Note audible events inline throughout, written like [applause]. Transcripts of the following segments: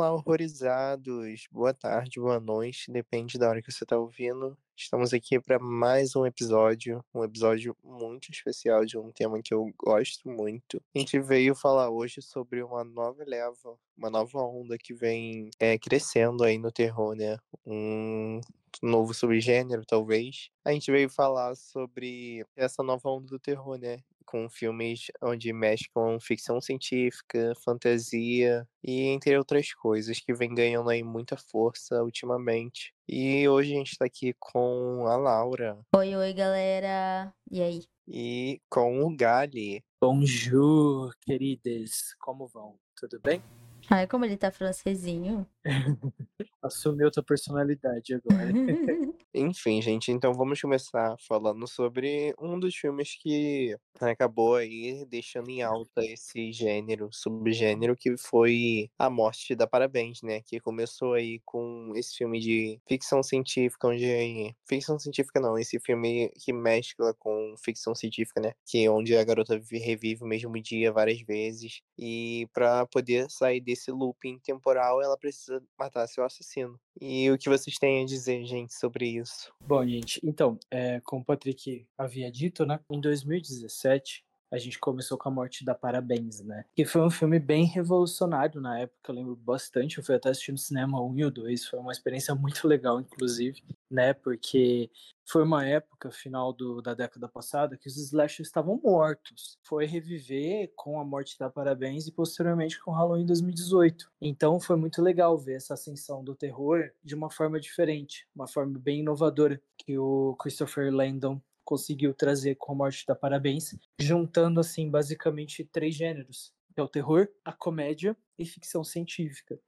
Olá, horrorizados. Boa tarde, boa noite, depende da hora que você está ouvindo. Estamos aqui para mais um episódio, um episódio muito especial de um tema que eu gosto muito. A gente veio falar hoje sobre uma nova leva, uma nova onda que vem é, crescendo aí no terror, né? Um novo subgênero, talvez. A gente veio falar sobre essa nova onda do terror, né? com filmes onde mesclam ficção científica, fantasia e entre outras coisas que vem ganhando aí muita força ultimamente. E hoje a gente tá aqui com a Laura. Oi, oi, galera. E aí? E com o Gali. Bonjour, queridas. Como vão? Tudo bem? Ai, como ele tá francesinho. [laughs] Assumiu outra personalidade agora. [laughs] Enfim, gente, então vamos começar falando sobre um dos filmes que acabou aí deixando em alta esse gênero, subgênero, que foi A Morte da Parabéns, né? Que começou aí com esse filme de ficção científica, onde. Ficção científica não, esse filme que mescla com ficção científica, né? Que é onde a garota revive o mesmo dia várias vezes. E para poder sair desse looping temporal, ela precisa matar seu assassino. E o que vocês têm a dizer, gente, sobre isso? Bom, gente, então, é, como o Patrick havia dito, né? Em 2017, a gente começou com a morte da Parabéns, né? Que foi um filme bem revolucionário na época, eu lembro bastante. Eu fui até assistir no cinema 1 e o 2, foi uma experiência muito legal, inclusive, né? Porque foi uma época, final do, da década passada, que os slashers estavam mortos. Foi reviver com a morte da Parabéns e posteriormente com Halloween 2018. Então foi muito legal ver essa ascensão do terror de uma forma diferente, uma forma bem inovadora que o Christopher Landon conseguiu trazer com a morte da Parabéns, juntando assim basicamente três gêneros, que é o terror, a comédia e ficção científica.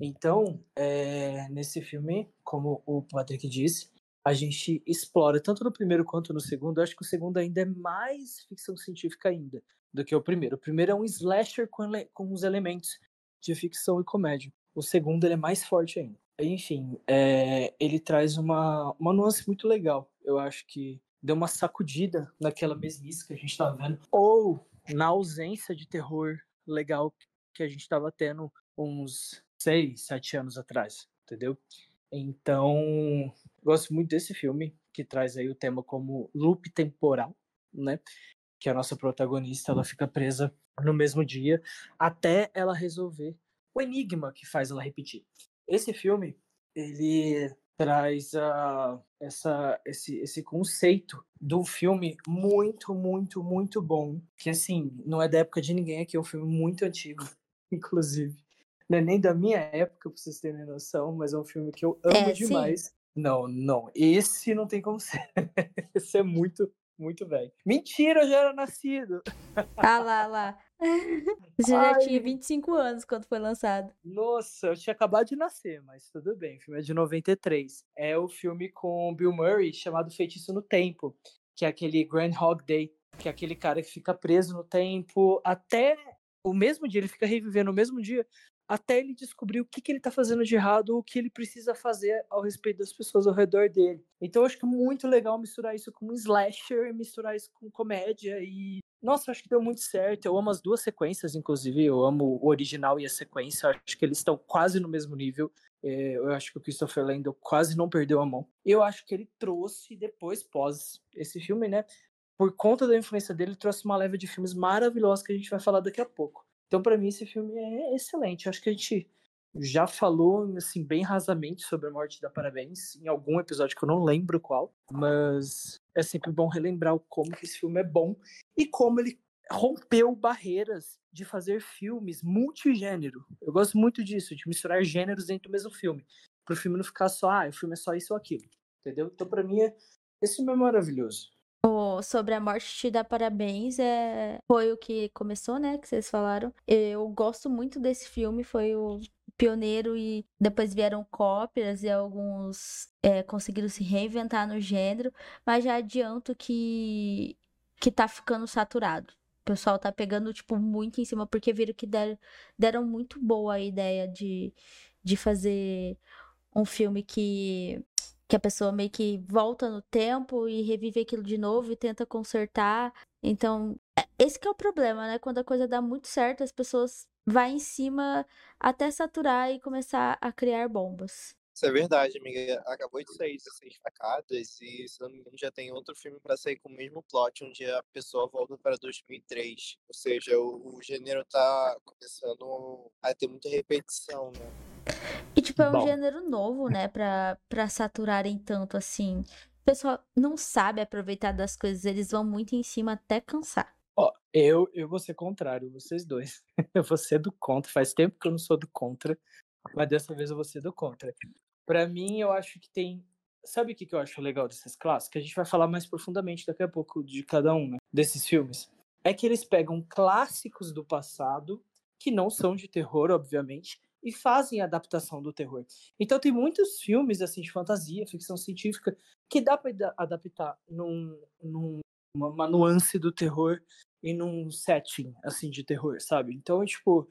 Então, é, nesse filme, como o Patrick disse, a gente explora tanto no primeiro quanto no segundo. Eu acho que o segundo ainda é mais ficção científica ainda do que o primeiro. O primeiro é um slasher com, com os elementos de ficção e comédia. O segundo é mais forte ainda. Enfim, é, ele traz uma, uma nuance muito legal. Eu acho que deu uma sacudida naquela mesmice que a gente estava vendo, ou na ausência de terror legal que a gente estava tendo uns seis, sete anos atrás, entendeu? Então, gosto muito desse filme, que traz aí o tema como loop temporal, né? Que a nossa protagonista, ela fica presa no mesmo dia até ela resolver o enigma que faz ela repetir. Esse filme, ele traz uh, essa, esse, esse conceito do filme muito, muito, muito bom. Que, assim, não é da época de ninguém aqui, é um filme muito antigo, [laughs] inclusive. Não é nem da minha época, pra vocês terem noção, mas é um filme que eu amo é, demais. Sim. Não, não, esse não tem como ser. [laughs] esse é muito, muito velho. Mentira, eu já era nascido. Ah lá, lá. [laughs] Você já Ai. tinha 25 anos quando foi lançado. Nossa, eu tinha acabado de nascer, mas tudo bem. O filme é de 93. É o filme com Bill Murray chamado Feitiço no Tempo, que é aquele Groundhog Day, que é aquele cara que fica preso no tempo até o mesmo dia, ele fica revivendo o mesmo dia até ele descobrir o que, que ele está fazendo de errado ou o que ele precisa fazer ao respeito das pessoas ao redor dele. Então eu acho que é muito legal misturar isso com um slasher, misturar isso com comédia e. Nossa, acho que deu muito certo. Eu amo as duas sequências, inclusive. Eu amo o original e a sequência. Eu acho que eles estão quase no mesmo nível. É, eu acho que o Christopher Landon quase não perdeu a mão. Eu acho que ele trouxe depois, pós esse filme, né? Por conta da influência dele, trouxe uma leva de filmes maravilhosos que a gente vai falar daqui a pouco. Então, para mim, esse filme é excelente. Acho que a gente já falou assim bem rasamente sobre a morte da Parabéns em algum episódio que eu não lembro qual, mas é sempre bom relembrar como que esse filme é bom e como ele rompeu barreiras de fazer filmes multigênero. Eu gosto muito disso, de misturar gêneros dentro do mesmo filme, para o filme não ficar só, ah, o filme é só isso ou aquilo, entendeu? Então para mim é... esse filme é maravilhoso sobre a morte te dá parabéns é foi o que começou, né, que vocês falaram. Eu gosto muito desse filme, foi o pioneiro e depois vieram cópias e alguns é, conseguiram se reinventar no gênero, mas já adianto que que tá ficando saturado. O pessoal tá pegando, tipo, muito em cima, porque viram que deram, deram muito boa a ideia de, de fazer um filme que que a pessoa meio que volta no tempo e revive aquilo de novo e tenta consertar. Então, é, esse que é o problema, né? Quando a coisa dá muito certo, as pessoas vai em cima até saturar e começar a criar bombas. Isso é verdade, amiga. Acabou de sair 16 facadas e, se não me engano, já tem outro filme para sair com o mesmo plot, onde a pessoa volta para 2003. Ou seja, o, o gênero tá começando a ter muita repetição, né? E, tipo, é um Bom. gênero novo, né? Pra, pra saturarem tanto assim. O pessoal não sabe aproveitar das coisas, eles vão muito em cima até cansar. Ó, eu, eu vou ser contrário, vocês dois. [laughs] Eu vou ser do contra. Faz tempo que eu não sou do contra, mas dessa vez eu vou ser do contra. Pra mim, eu acho que tem. Sabe o que, que eu acho legal desses clássicos? A gente vai falar mais profundamente daqui a pouco de cada um, né? Desses filmes. É que eles pegam clássicos do passado, que não são de terror, obviamente, e fazem adaptação do terror. Então tem muitos filmes assim de fantasia, ficção científica, que dá pra ada- adaptar num, num, uma, uma nuance do terror e num setting assim de terror, sabe? Então, tipo,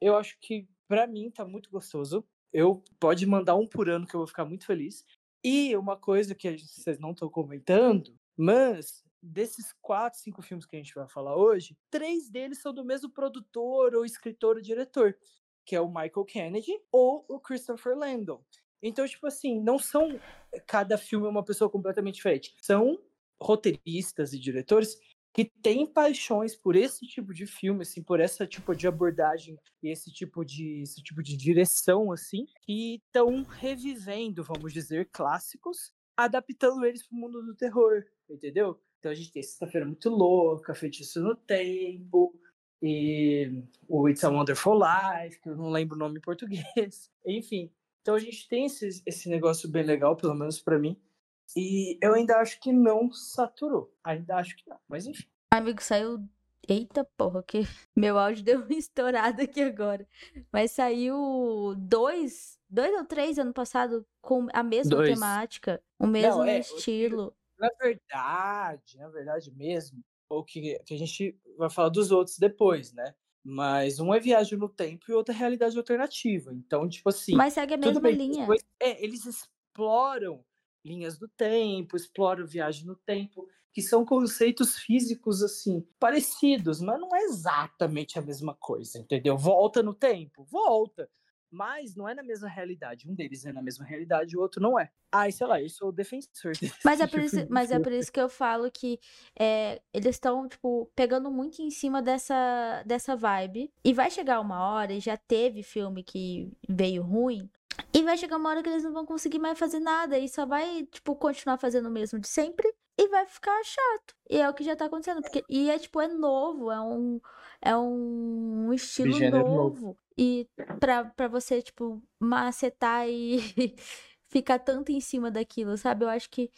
eu acho que pra mim tá muito gostoso. Eu pode mandar um por ano que eu vou ficar muito feliz. E uma coisa que vocês não estão comentando, mas desses quatro, cinco filmes que a gente vai falar hoje, três deles são do mesmo produtor ou escritor ou diretor, que é o Michael Kennedy ou o Christopher Landon. Então, tipo assim, não são cada filme é uma pessoa completamente diferente. São roteiristas e diretores que têm paixões por esse tipo de filme, assim, por essa tipo de abordagem esse tipo de esse tipo de direção, assim, que estão revivendo, vamos dizer, clássicos, adaptando eles para o mundo do terror, entendeu? Então a gente tem Sexta-feira Muito Louca, Feitiço no Tempo, e o It's a Wonderful Life, que eu não lembro o nome em português. [laughs] Enfim, então a gente tem esse, esse negócio bem legal, pelo menos para mim. E eu ainda acho que não saturou. Ainda acho que não. Mas enfim. Amigo, saiu. Eita porra, que [laughs] meu áudio deu uma estourada aqui agora. Mas saiu dois, dois ou três ano passado com a mesma Dois. temática, o mesmo é, o estilo. Na verdade, na verdade mesmo, ou que, que a gente vai falar dos outros depois, né? Mas um é viagem no tempo e outro é realidade alternativa. Então, tipo assim. Mas segue a mesma bem linha. dois- é, eles exploram linhas do tempo, exploram viagem no tempo, que são conceitos físicos assim parecidos, mas não é exatamente a mesma coisa, entendeu? Volta no tempo, volta, mas não é na mesma realidade. Um deles é na mesma realidade, o outro não é. Ai, sei lá, eu sou o defensor. desse Mas é [laughs] por tipo isso, de mas é por isso que eu falo que é, eles estão, tipo, pegando muito em cima dessa, dessa vibe. E vai chegar uma hora, e já teve filme que veio ruim. E vai chegar uma hora que eles não vão conseguir mais fazer nada. E só vai, tipo, continuar fazendo o mesmo de sempre. E vai ficar chato. E é o que já tá acontecendo. Porque, e é, tipo, é novo. É um, é um estilo novo. novo. E pra, pra você, tipo, macetar e [laughs] ficar tanto em cima daquilo, sabe? Eu acho que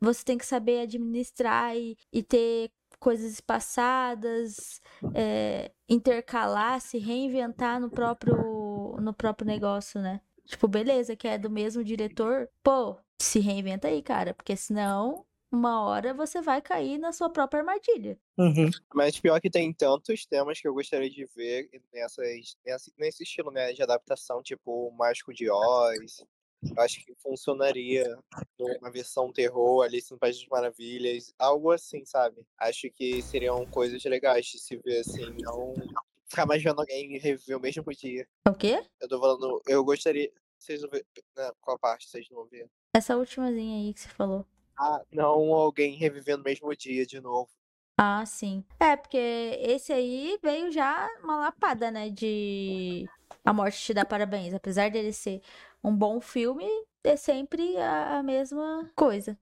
você tem que saber administrar e, e ter coisas espaçadas, é, intercalar, se reinventar no próprio, no próprio negócio, né? Tipo, beleza, que é do mesmo diretor, pô, se reinventa aí, cara, porque senão, uma hora você vai cair na sua própria armadilha. Uhum. Mas pior que tem tantos temas que eu gostaria de ver nessas, nesse, nesse estilo né, de adaptação, tipo o Mágico de Oz. Eu acho que funcionaria numa versão terror, Alice no País das Maravilhas, algo assim, sabe? Acho que seriam coisas legais de se ver assim, não ficar mais vendo alguém reviver o mesmo dia. O quê? Eu tô falando, eu gostaria. Vocês não vê, né, qual parte vocês não vê? Essa ultimazinha aí que você falou. Ah, não alguém revivendo o mesmo dia de novo. Ah, sim. É, porque esse aí veio já uma lapada, né? De A Morte Te Dá Parabéns. Apesar dele ser um bom filme, é sempre a, mesma coisa.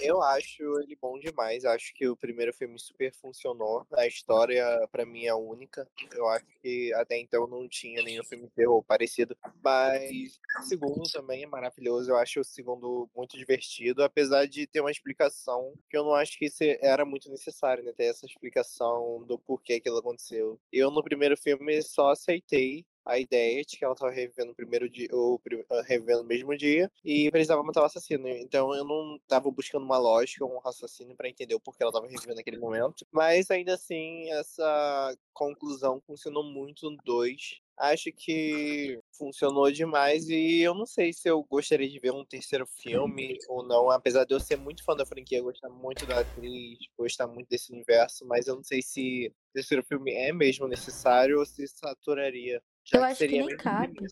Eu acho ele bom demais. Acho que o primeiro filme super funcionou. A história, pra mim, é única. Eu acho que até então não tinha nenhum filme terror parecido. Mas o segundo também é maravilhoso. Eu acho o segundo muito divertido. Apesar de ter uma explicação que eu não acho que era muito necessário, né? Ter essa explicação do porquê aquilo aconteceu. Eu, no primeiro filme, só aceitei a ideia de que ela tava revivendo o primeiro dia, ou ah, revivendo o mesmo dia, e precisava matar o assassino. Então eu não tava buscando uma lógica, um raciocínio para entender o porquê ela tava revivendo naquele momento. Mas ainda assim, essa conclusão funcionou muito no 2 acho que funcionou demais e eu não sei se eu gostaria de ver um terceiro filme ou não, apesar de eu ser muito fã da franquia, gostar muito da atriz, gostar muito desse universo, mas eu não sei se o terceiro filme é mesmo necessário ou se saturaria. Eu acho que, que nem cabe.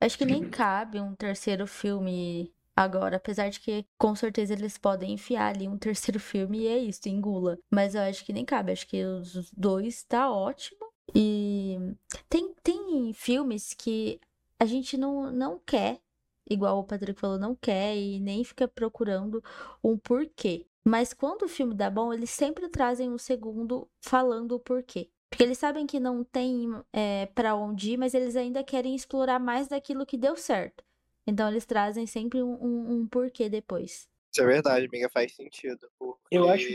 Acho que nem [laughs] cabe um terceiro filme agora, apesar de que com certeza eles podem enfiar ali um terceiro [laughs] filme e é isso, engula. Mas eu acho que nem cabe, acho que os dois tá ótimo. E tem, tem filmes que a gente não, não quer, igual o Patrick falou, não quer e nem fica procurando um porquê. Mas quando o filme dá bom, eles sempre trazem um segundo falando o porquê. Porque eles sabem que não tem é, para onde ir, mas eles ainda querem explorar mais daquilo que deu certo. Então eles trazem sempre um, um, um porquê depois. Isso é verdade, amiga, faz sentido. Eu acho.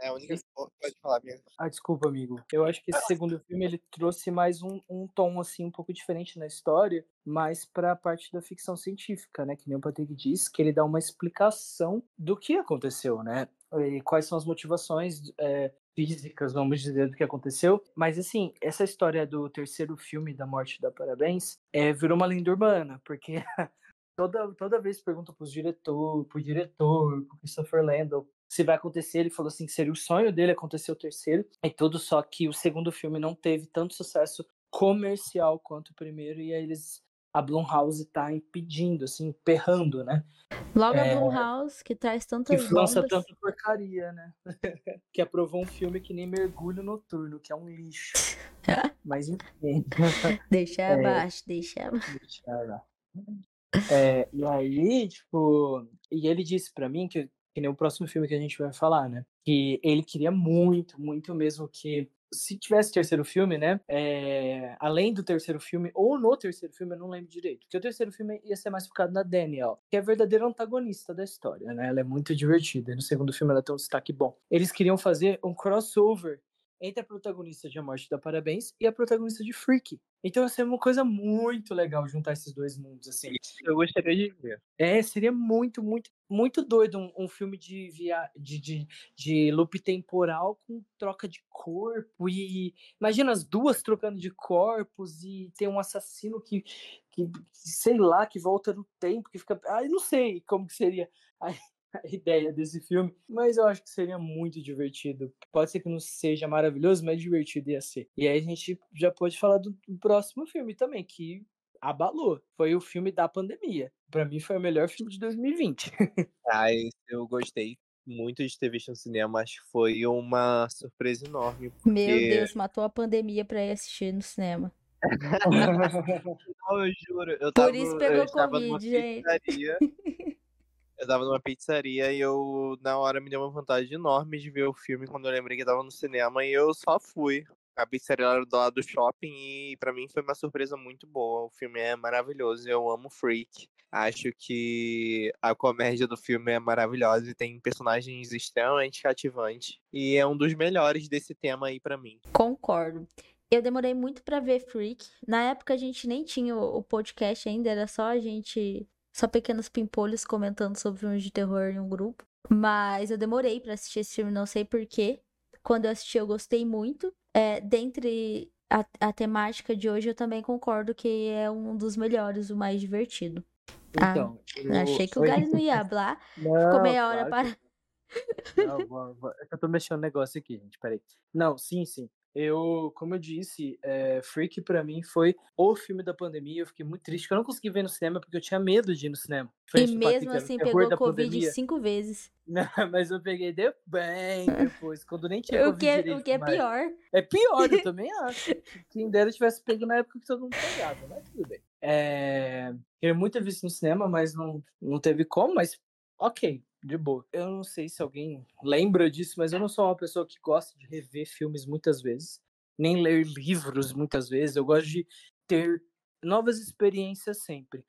É a única. Pode falar, amiga. Ah, desculpa, amigo. Eu acho que esse segundo filme ele trouxe mais um, um tom assim um pouco diferente na história, mais para a parte da ficção científica, né? Que nem o Patrick disse, que ele dá uma explicação do que aconteceu, né? E quais são as motivações é, físicas, vamos dizer, do que aconteceu. Mas, assim, essa história do terceiro filme da Morte da Parabéns é, virou uma lenda urbana, porque [laughs] toda, toda vez pergunta pro diretor, pro diretor, pro Christopher Landon, se vai acontecer. Ele falou assim que seria o sonho dele acontecer o terceiro. E tudo, só que o segundo filme não teve tanto sucesso comercial quanto o primeiro. E aí eles. A Blumhouse tá impedindo, assim, perrando, né? Logo é, a Blumhouse, que traz tantas Que lança tanta porcaria, né? [laughs] que aprovou um filme que nem Mergulho Noturno, que é um lixo. [laughs] Mas enfim. Deixa [laughs] é, abaixo, deixa abaixo. Deixa abaixo. É, e aí, tipo, e ele disse para mim que, que nem o próximo filme que a gente vai falar, né? Que ele queria muito, muito mesmo que se tivesse terceiro filme, né? É, além do terceiro filme, ou no terceiro filme, eu não lembro direito. Porque o terceiro filme ia ser mais focado na Daniel, que é a verdadeira antagonista da história, né? Ela é muito divertida. E no segundo filme ela tem um destaque bom. Eles queriam fazer um crossover entre a protagonista de A Morte da Parabéns e a protagonista de Freak. Então ia ser uma coisa muito legal juntar esses dois mundos, assim. Eu gostaria de ver. É, seria muito, muito, muito doido um, um filme de, via... de, de, de loop temporal com troca de corpo e... Imagina as duas trocando de corpos e tem um assassino que, que sei lá, que volta no tempo, que fica... Ah, eu não sei como que seria. Aí [laughs] ideia desse filme, mas eu acho que seria muito divertido. Pode ser que não seja maravilhoso, mas divertido ia ser. E aí a gente já pode falar do, próximo filme também, que abalou. Foi o filme da pandemia. Para mim foi o melhor filme de 2020. [laughs] ah, eu gostei muito de ter visto no cinema, acho que foi uma surpresa enorme. Porque... Meu Deus, matou a pandemia pra ir assistir no cinema. [laughs] Não, eu juro. Eu Por tava, isso pegou Covid, gente. Eu tava numa pizzaria e eu, na hora, me deu uma vontade enorme de ver o filme quando eu lembrei que tava no cinema e eu só fui. A pizzaria era do lado do shopping e para mim foi uma surpresa muito boa. O filme é maravilhoso, eu amo Freak. Acho que a comédia do filme é maravilhosa e tem personagens extremamente cativantes. E é um dos melhores desse tema aí para mim. Concordo. Eu demorei muito para ver Freak. Na época a gente nem tinha o podcast ainda, era só a gente só pequenos pimpolhos comentando sobre filmes de terror em um grupo. Mas eu demorei para assistir esse filme, não sei porquê. Quando eu assisti, eu gostei muito. É, dentre a, a, temática de hoje, eu também concordo que é um dos melhores, o mais divertido. Ah, então, ah, eu... achei que o Gary não ia [laughs] falar. Ficou meia hora claro para. Não, vou, vou... É eu tô mexendo no negócio aqui, gente. Peraí. Não, sim, sim. Eu, como eu disse, é, Freak para mim foi o filme da pandemia. Eu fiquei muito triste, porque eu não consegui ver no cinema porque eu tinha medo de ir no cinema. E mesmo assim pegou Covid pandemia. cinco vezes. [laughs] Não, mas eu peguei de bem [laughs] depois, quando nem tinha o que, é, O que é pior. É pior, eu também [laughs] acho. Quem dera tivesse pego na época que todo mundo pegava, mas tudo bem. É, queria muito ter visto no cinema, mas não, não teve como, mas ok, de boa. Eu não sei se alguém lembra disso, mas eu não sou uma pessoa que gosta de rever filmes muitas vezes, nem ler livros muitas vezes. Eu gosto de ter novas experiências sempre.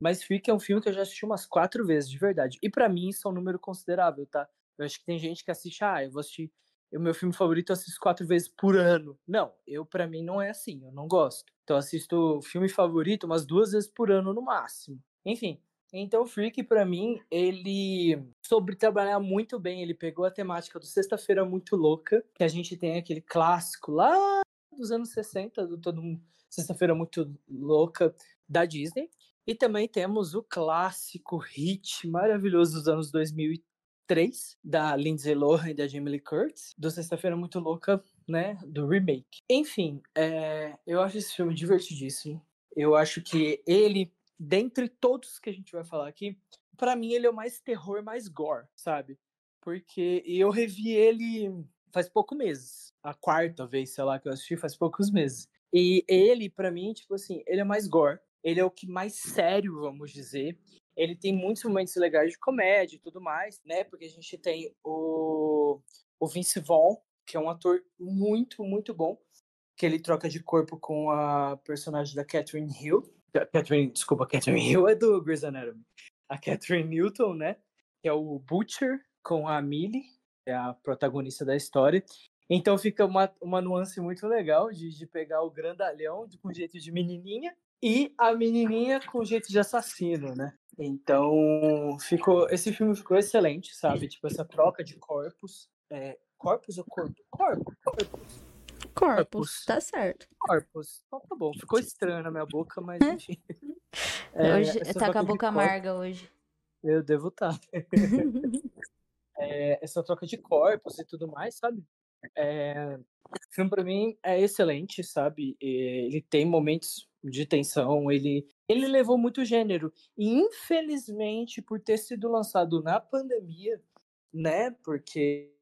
Mas Freak é um filme que eu já assisti umas quatro vezes, de verdade. E para mim isso é um número considerável, tá? Eu acho que tem gente que assiste, ah, eu vou assistir o meu filme favorito eu assisto quatro vezes por ano. Não, eu para mim não é assim, eu não gosto. Então assisto filme favorito umas duas vezes por ano no máximo. Enfim, então Freak para mim, ele soube trabalhar muito bem, ele pegou a temática do Sexta-feira muito louca, que a gente tem aquele clássico lá dos anos 60, do todo Sexta-feira muito louca da Disney, e também temos o clássico hit maravilhoso dos anos 2003 da Lindsay Lohan e da Jamie Lee Curtis, do Sexta-feira muito louca né, do remake. Enfim, é, eu acho esse filme divertidíssimo. Eu acho que ele, dentre todos que a gente vai falar aqui, para mim ele é o mais terror, mais gore, sabe? Porque eu revi ele faz poucos meses. A quarta vez, sei lá, que eu assisti faz poucos meses. E ele, para mim, tipo assim, ele é mais gore. Ele é o que mais sério, vamos dizer. Ele tem muitos momentos legais de comédia e tudo mais, né? Porque a gente tem o, o Vince Vaughn, que é um ator muito, muito bom, que ele troca de corpo com a personagem da Catherine Hill. Catherine, desculpa, Catherine [laughs] Hill é do Grey's Anatomy. A Catherine Newton, né? Que é o Butcher com a Millie, é a protagonista da história. Então fica uma, uma nuance muito legal de, de pegar o grandalhão com jeito de menininha e a menininha com jeito de assassino, né? Então ficou esse filme ficou excelente, sabe? Tipo essa troca de corpos é, Corpus ou corpo? Corpo, corpus. Corpus, tá certo. Corpus. Então tá bom. Ficou estranho na minha boca, mas [laughs] enfim. É, hoje tá com a boca amarga hoje. Eu devo estar. Tá. [laughs] é, essa troca de corpos e tudo mais, sabe? É, o filme pra mim é excelente, sabe? Ele tem momentos de tensão, ele, ele levou muito gênero. E infelizmente, por ter sido lançado na pandemia, né? Porque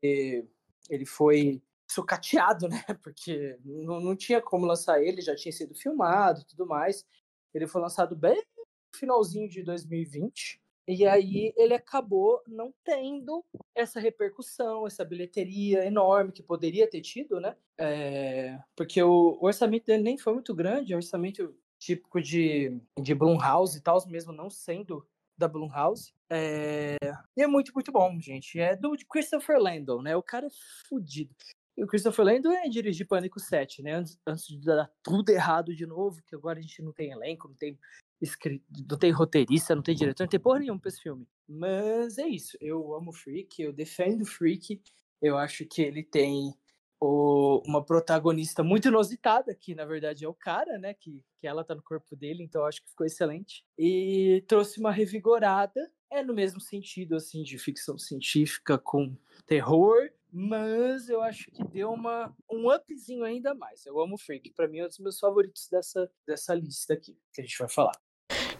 ele foi sucateado, [laughs] né? Porque não, não tinha como lançar ele, já tinha sido filmado e tudo mais. Ele foi lançado bem no finalzinho de 2020. E aí ele acabou não tendo essa repercussão, essa bilheteria enorme que poderia ter tido, né? É, porque o, o orçamento dele nem foi muito grande, é um orçamento típico de, de Blumhouse e tal, mesmo não sendo da Blumhouse. É... E é muito, muito bom, gente. É do Christopher Landon, né? O cara é fodido. E o Christopher Landon é dirigir Pânico 7, né? Antes, antes de dar tudo errado de novo, que agora a gente não tem elenco, não tem escrito, não tem roteirista, não tem diretor, não tem porra nenhuma pra esse filme. Mas é isso. Eu amo Freak, eu defendo Freak. Eu acho que ele tem o, uma protagonista muito inusitada, que na verdade é o cara, né? Que, que ela tá no corpo dele, então acho que ficou excelente. E trouxe uma revigorada, é no mesmo sentido, assim, de ficção científica com terror, mas eu acho que deu uma, um upzinho ainda mais. Eu amo Freak, para mim é um dos meus favoritos dessa, dessa lista aqui, que a gente vai falar.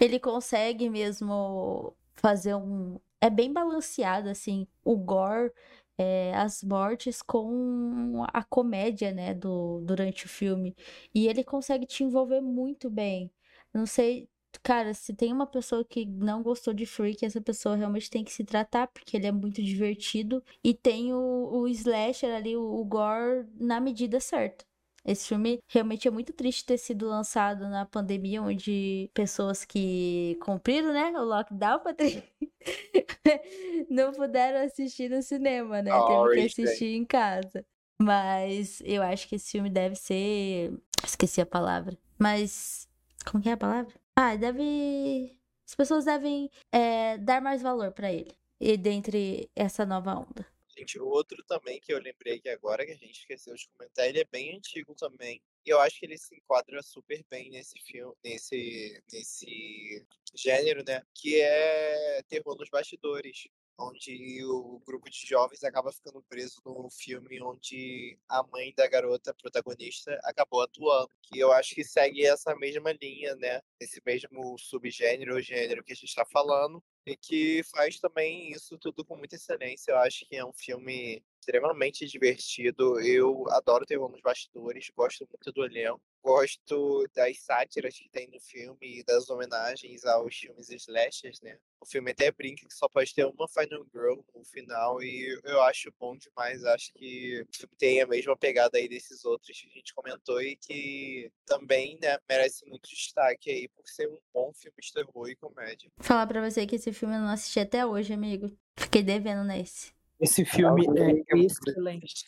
Ele consegue mesmo fazer um. É bem balanceado, assim. O gore é, as mortes com a comédia, né, do, durante o filme. E ele consegue te envolver muito bem. Não sei, cara, se tem uma pessoa que não gostou de Freak, essa pessoa realmente tem que se tratar, porque ele é muito divertido. E tem o, o slasher ali, o, o gore, na medida certa. Esse filme realmente é muito triste ter sido lançado na pandemia, onde pessoas que cumpriram, né, o lockdown, Patrícia, [laughs] não puderam assistir no cinema, né? Oh, Teve que assistir em casa. Mas eu acho que esse filme deve ser. Esqueci a palavra. Mas. Como que é a palavra? Ah, deve. As pessoas devem é, dar mais valor para ele. E dentre essa nova onda. Gente, outro também que eu lembrei que agora que a gente esqueceu de comentar, ele é bem antigo também. E eu acho que ele se enquadra super bem nesse filme, nesse, nesse gênero, né? Que é terror nos bastidores onde o grupo de jovens acaba ficando preso no filme onde a mãe da garota protagonista acabou atuando. Que eu acho que segue essa mesma linha, né? Esse mesmo subgênero ou gênero que a gente está falando. E que faz também isso tudo com muita excelência. Eu acho que é um filme extremamente divertido. Eu adoro terror nos bastidores, gosto muito do elenco. Gosto das sátiras que tem no filme e das homenagens aos filmes slashers, né? O filme até brinca que só pode ter uma Final Girl no final e eu acho bom demais. Acho que tem a mesma pegada aí desses outros que a gente comentou e que também, né, merece muito destaque aí por ser um bom filme de terror e comédia. Falar pra você que esse filme eu não assisti até hoje, amigo. Fiquei devendo nesse. Esse filme é excelente.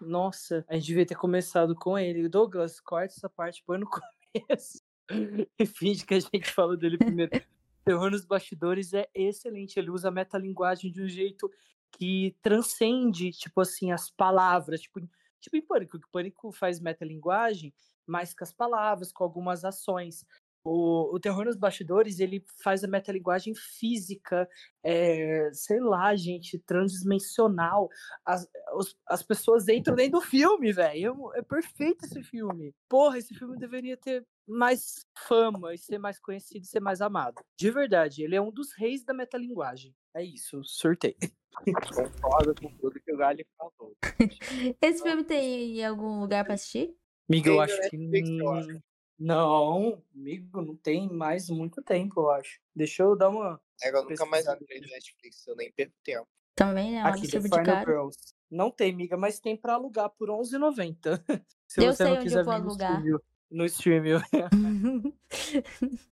Nossa, a gente devia ter começado com ele. Douglas, corta essa parte, põe no [laughs] começo. e finge que a gente falou dele primeiro. Terror nos bastidores é excelente. Ele usa a metalinguagem de um jeito que transcende, tipo assim, as palavras. Tipo, tipo em Pânico, que Pânico faz metalinguagem, mas com as palavras, com algumas ações. O, o terror nos bastidores, ele faz a metalinguagem física, é, sei lá, gente, transdimensional. As, os, as pessoas entram dentro do filme, velho. É, é perfeito esse filme. Porra, esse filme deveria ter mais fama e ser mais conhecido e ser mais amado. De verdade, ele é um dos reis da metalinguagem. É isso, sorteio. Concordo com tudo que o Gali falou. [laughs] Esse filme tem em algum lugar pra assistir? Amigo, eu acho que. Não, amigo, não tem mais muito tempo, eu acho. Deixa eu dar uma. É, eu nunca mais no Netflix, eu nem perco tempo. Também, né? Aqui, The Final Girls. Não tem, amiga, mas tem pra alugar por R$11,90. [laughs] Se eu você sei não onde quiser eu vou alugar. stream. No stream. [laughs]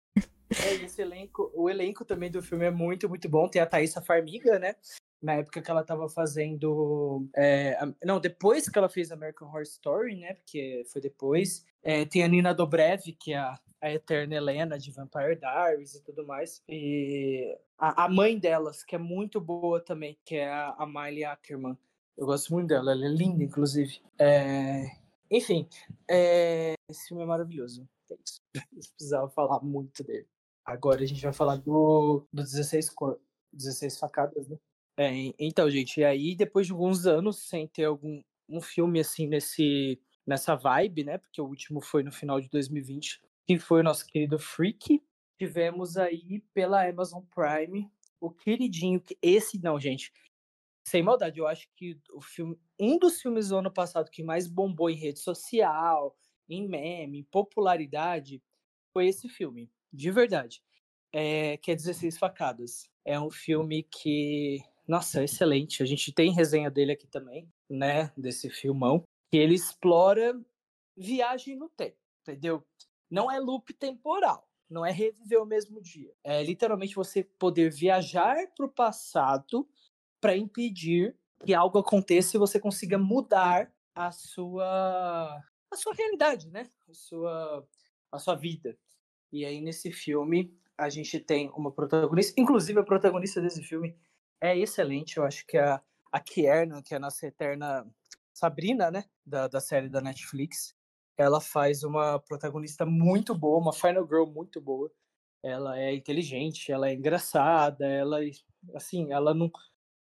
É, esse elenco, o elenco também do filme é muito, muito bom. Tem a Thaisa Farmiga, né? Na época que ela tava fazendo. é, não, depois que ela fez American Horror Story, né? Porque foi depois. É, tem a Nina Dobrev, que é a, a eterna Helena de Vampire Diaries e tudo mais. E a, a mãe delas, que é muito boa também, que é a, a Miley Ackerman. Eu gosto muito dela, ela é linda, inclusive. É, enfim, é, esse filme é maravilhoso. É isso. [laughs] Eu precisava falar muito dele. Agora a gente vai falar do, do 16, cor, 16 facadas, né? É, en- então, gente, e aí depois de alguns anos sem ter algum um filme assim nesse nessa vibe, né? Porque o último foi no final de 2020, que foi o nosso querido Freak. Tivemos aí pela Amazon Prime o queridinho que esse não, gente. Sem maldade, eu acho que o filme, um dos filmes do ano passado que mais bombou em rede social, em meme, em popularidade, foi esse filme, de verdade. É, que é 16 Facadas. É um filme que, nossa, excelente. A gente tem resenha dele aqui também, né? Desse filmão. Que ele explora viagem no tempo, entendeu? Não é loop temporal. Não é reviver o mesmo dia. É literalmente você poder viajar para o passado para impedir que algo aconteça e você consiga mudar a sua a sua realidade, né? A sua a sua vida. E aí nesse filme a gente tem uma protagonista, inclusive a protagonista desse filme é excelente, eu acho que a a que é a nossa eterna Sabrina, né, da, da série da Netflix, ela faz uma protagonista muito boa, uma final girl muito boa. Ela é inteligente, ela é engraçada, ela assim, ela não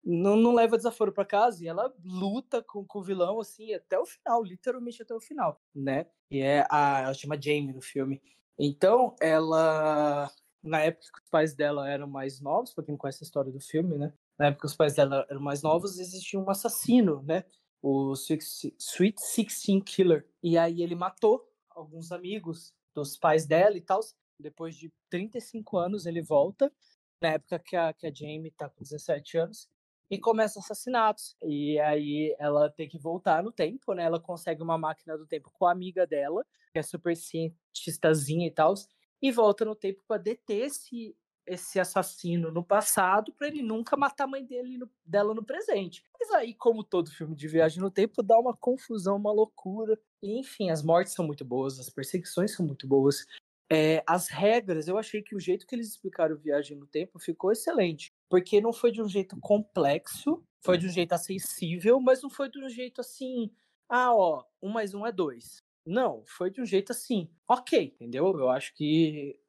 não, não leva desaforo para casa e ela luta com, com o vilão assim até o final, literalmente até o final, né? E é a ela chama Jamie no filme. Então, ela na época que os pais dela eram mais novos, para quem conhece a história do filme, né? Na época os pais dela eram mais novos, existia um assassino, né? O Sweet Sixteen Killer. E aí ele matou alguns amigos dos pais dela e tal. Depois de 35 anos, ele volta. Na época que a, que a Jamie tá com 17 anos. E começa assassinatos. E aí ela tem que voltar no tempo, né? Ela consegue uma máquina do tempo com a amiga dela, que é super cientistazinha e tal. E volta no tempo para deter esse, esse assassino no passado para ele nunca matar a mãe dele no- dela no presente. Mas aí, como todo filme de viagem no tempo, dá uma confusão, uma loucura. E, enfim, as mortes são muito boas, as perseguições são muito boas. É, as regras, eu achei que o jeito que eles explicaram Viagem no Tempo ficou excelente. Porque não foi de um jeito complexo, foi de um jeito acessível, mas não foi de um jeito assim, ah, ó, um mais um é dois. Não, foi de um jeito assim, ok, entendeu? Eu acho que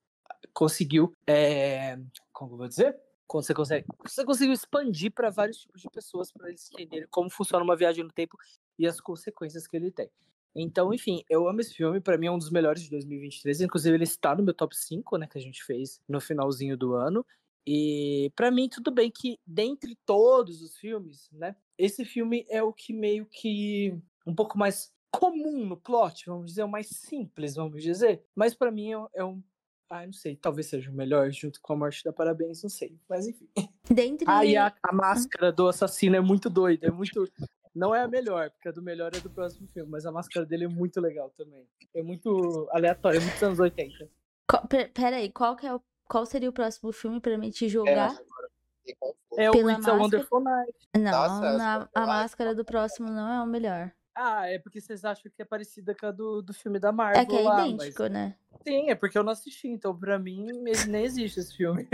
conseguiu, é, como vou dizer? Você consegue, você conseguiu expandir para vários tipos de pessoas para eles entenderem como funciona uma viagem no tempo e as consequências que ele tem. Então, enfim, eu amo esse filme, para mim é um dos melhores de 2023, inclusive ele está no meu top 5, né, que a gente fez no finalzinho do ano. E para mim tudo bem que dentre todos os filmes, né, esse filme é o que meio que um pouco mais comum no plot, vamos dizer, o mais simples, vamos dizer. Mas para mim é um- é um ah, não sei, talvez seja o melhor junto com a morte da Parabéns, não sei. Mas enfim. Dentre. Ah, e a, a máscara do assassino é muito doida, é muito. Não é a melhor, porque a do melhor é do próximo filme, mas a máscara dele é muito legal também. É muito aleatório, é muito anos 80. Qual- pe- Pera aí, qual, que é o... qual seria o próximo filme pra mim te? Fiquei confuso. É o Pela It's a máscara? Wonderful Night. Não, Nossa, na- a máscara do próximo não é o melhor. Ah, é porque vocês acham que é parecida com a do, do filme da Marvel. É que é lá, idêntico, mas... né? Sim, é porque eu não assisti, então pra mim ele- nem existe esse filme.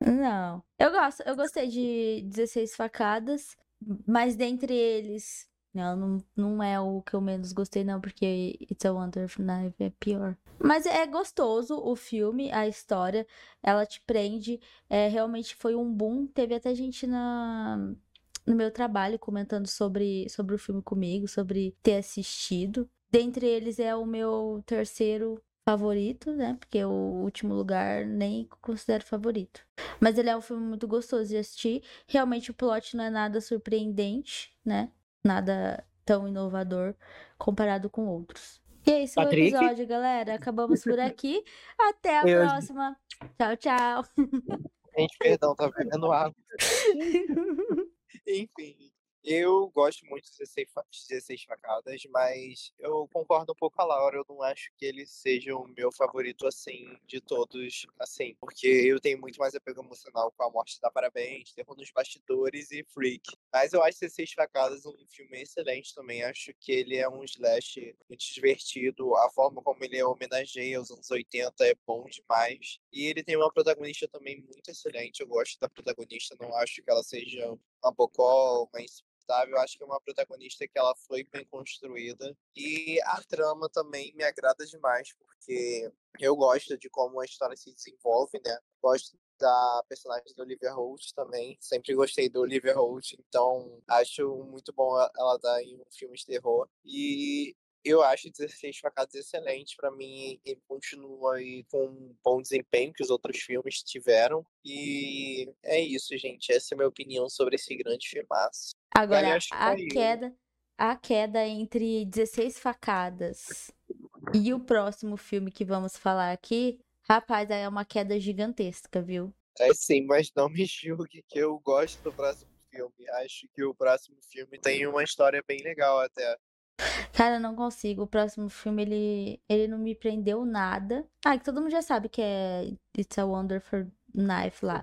Não. Eu gosto, eu gostei de 16 facadas, mas dentre eles, não, não, não é o que eu menos gostei, não, porque It's a Wonderful Life é pior. Mas é gostoso o filme, a história, ela te prende. É, realmente foi um boom. Teve até gente na, no meu trabalho comentando sobre, sobre o filme comigo, sobre ter assistido. Dentre eles é o meu terceiro favorito, né? Porque o último lugar nem considero favorito. Mas ele é um filme muito gostoso de assistir. Realmente o plot não é nada surpreendente, né? Nada tão inovador comparado com outros. E é isso o episódio, galera. Acabamos por [laughs] aqui. Até a Eu- próxima. Tchau, tchau. Gente, perdão, tá bebendo água. [laughs] Enfim, eu gosto muito de 16, fa- 16 facadas, mas eu concordo um pouco com a Laura. Eu não acho que ele seja o meu favorito, assim, de todos, assim, porque eu tenho muito mais apego emocional com a morte da Parabéns, Terror nos Bastidores e Freak. Mas eu acho 16 facadas um filme excelente também. Acho que ele é um slash muito divertido. A forma como ele homenageia os anos 80 é bom demais. E ele tem uma protagonista também muito excelente. Eu gosto da protagonista, não acho que ela seja uma bocó, uma insuportável. Acho que é uma protagonista que ela foi bem construída. E a trama também me agrada demais, porque eu gosto de como a história se desenvolve, né? Gosto da personagem da Olivia Holt também. Sempre gostei da Olivia Holt, então acho muito bom ela dar em um filme de terror. E eu acho 16 Facadas excelente. Pra mim, ele continua aí com um bom desempenho que os outros filmes tiveram. E é isso, gente. Essa é a minha opinião sobre esse grande filmaço. Agora, a queda, a queda entre 16 facadas e o próximo filme que vamos falar aqui, rapaz, é uma queda gigantesca, viu? É sim, mas não me [laughs] julgue que eu gosto do próximo filme. Acho que o próximo filme tem uma história bem legal até. Cara, eu não consigo. O próximo filme, ele, ele não me prendeu nada. Ah, que todo mundo já sabe que é It's a Wonderful Knife lá.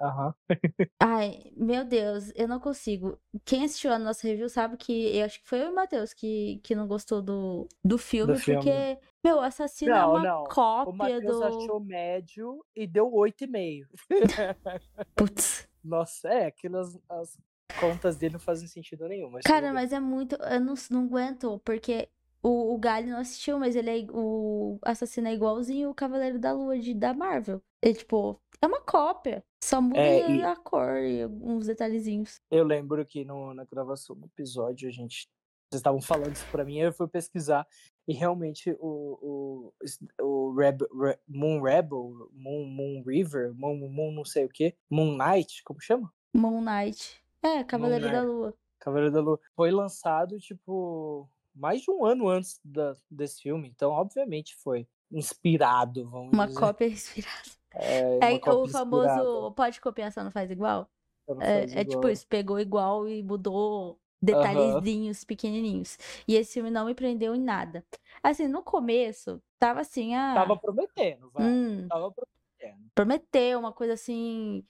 Aham. [laughs] Ai, meu Deus, eu não consigo. Quem assistiu a nossa review sabe que eu acho que foi eu e o Matheus que, que não gostou do, do filme, filme. porque, meu, o assassino é Não, uma não. O cópia Matheus do. achou médio e deu 8,5. [laughs] Putz. Nossa, é, aquelas as contas dele não fazem sentido nenhum. Mas Cara, mas é muito. Eu não, não aguento, porque o, o Gali não assistiu, mas ele é. O assassino é igualzinho o Cavaleiro da Lua de, da Marvel. Ele, tipo, é uma cópia. Só muda É, e- a cor e uns detalhezinhos. Eu lembro que no, na gravação do episódio, a gente. Vocês estavam falando isso pra mim, eu fui pesquisar. E realmente o, o, o Reb, Re- Moon Rebel, Moon, Moon River, Moon, Moon não sei o que, Moon Knight, como chama? Moon Knight. É, Cavaleiro da Knight. Lua. Cavaleiro da Lua. Foi lançado, tipo, mais de um ano antes da, desse filme. Então, obviamente, foi inspirado, vamos Uma dizer. cópia [laughs] inspirada. É, É uma cópia o famoso inspirada. pode copiar, só não faz igual? Não É, faz é tipo isso, pegou igual e mudou detalhezinhos pequenininhos. E esse filme não me prendeu em nada. Assim, no começo, tava assim, ah, Tava prometendo, vai. hum, Tava prometendo. prometeu uma coisa assim,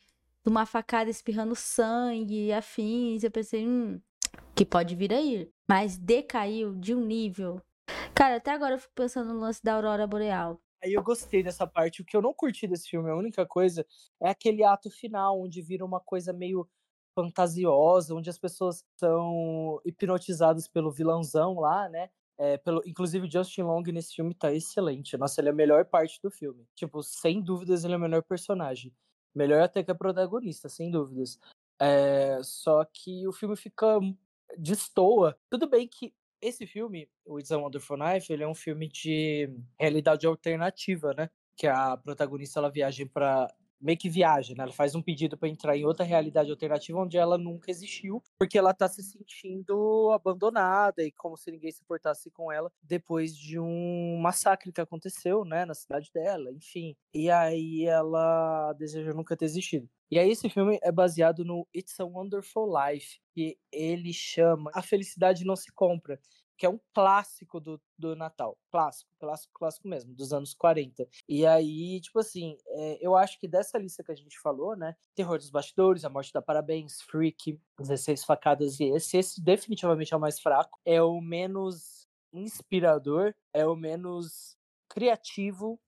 de uma facada espirrando sangue e afins. Eu pensei, hum, que pode vir aí. Mas decaiu de um nível. Cara, até agora eu fico pensando no lance da Aurora Boreal. Aí eu gostei dessa parte. O que eu não curti desse filme, a única coisa, é aquele ato final, onde vira uma coisa meio fantasiosa, onde as pessoas são hipnotizadas pelo vilãozão lá, né? É, pelo, inclusive, Justin Long nesse filme tá excelente. Nossa, ele é a melhor parte do filme. Tipo, sem dúvidas, ele é o melhor personagem. Melhor até que a protagonista, sem dúvidas. É, só que o filme fica destoa. Tudo bem que esse filme, o It's a Wonderful Knife, ele é um filme de realidade alternativa, né? Que a protagonista ela viaja para meio que viaja, né? Ela faz um pedido para entrar em outra realidade alternativa onde ela nunca existiu, porque ela tá se sentindo abandonada e como se ninguém se importasse com ela depois de um massacre que aconteceu, né, na cidade dela, enfim. E aí ela deseja nunca ter existido. E aí esse filme é baseado no It's a Wonderful Life, que ele chama A Felicidade Não Se Compra, que é um clássico do, do Natal. Clássico, clássico, clássico mesmo, dos anos 40. E aí, tipo assim, é, eu acho que dessa lista que a gente falou, né? Terror dos Bastidores, A Morte da Parabéns, Freak, 16 Facadas e esse, esse definitivamente é o mais fraco. É o menos inspirador, é o menos criativo.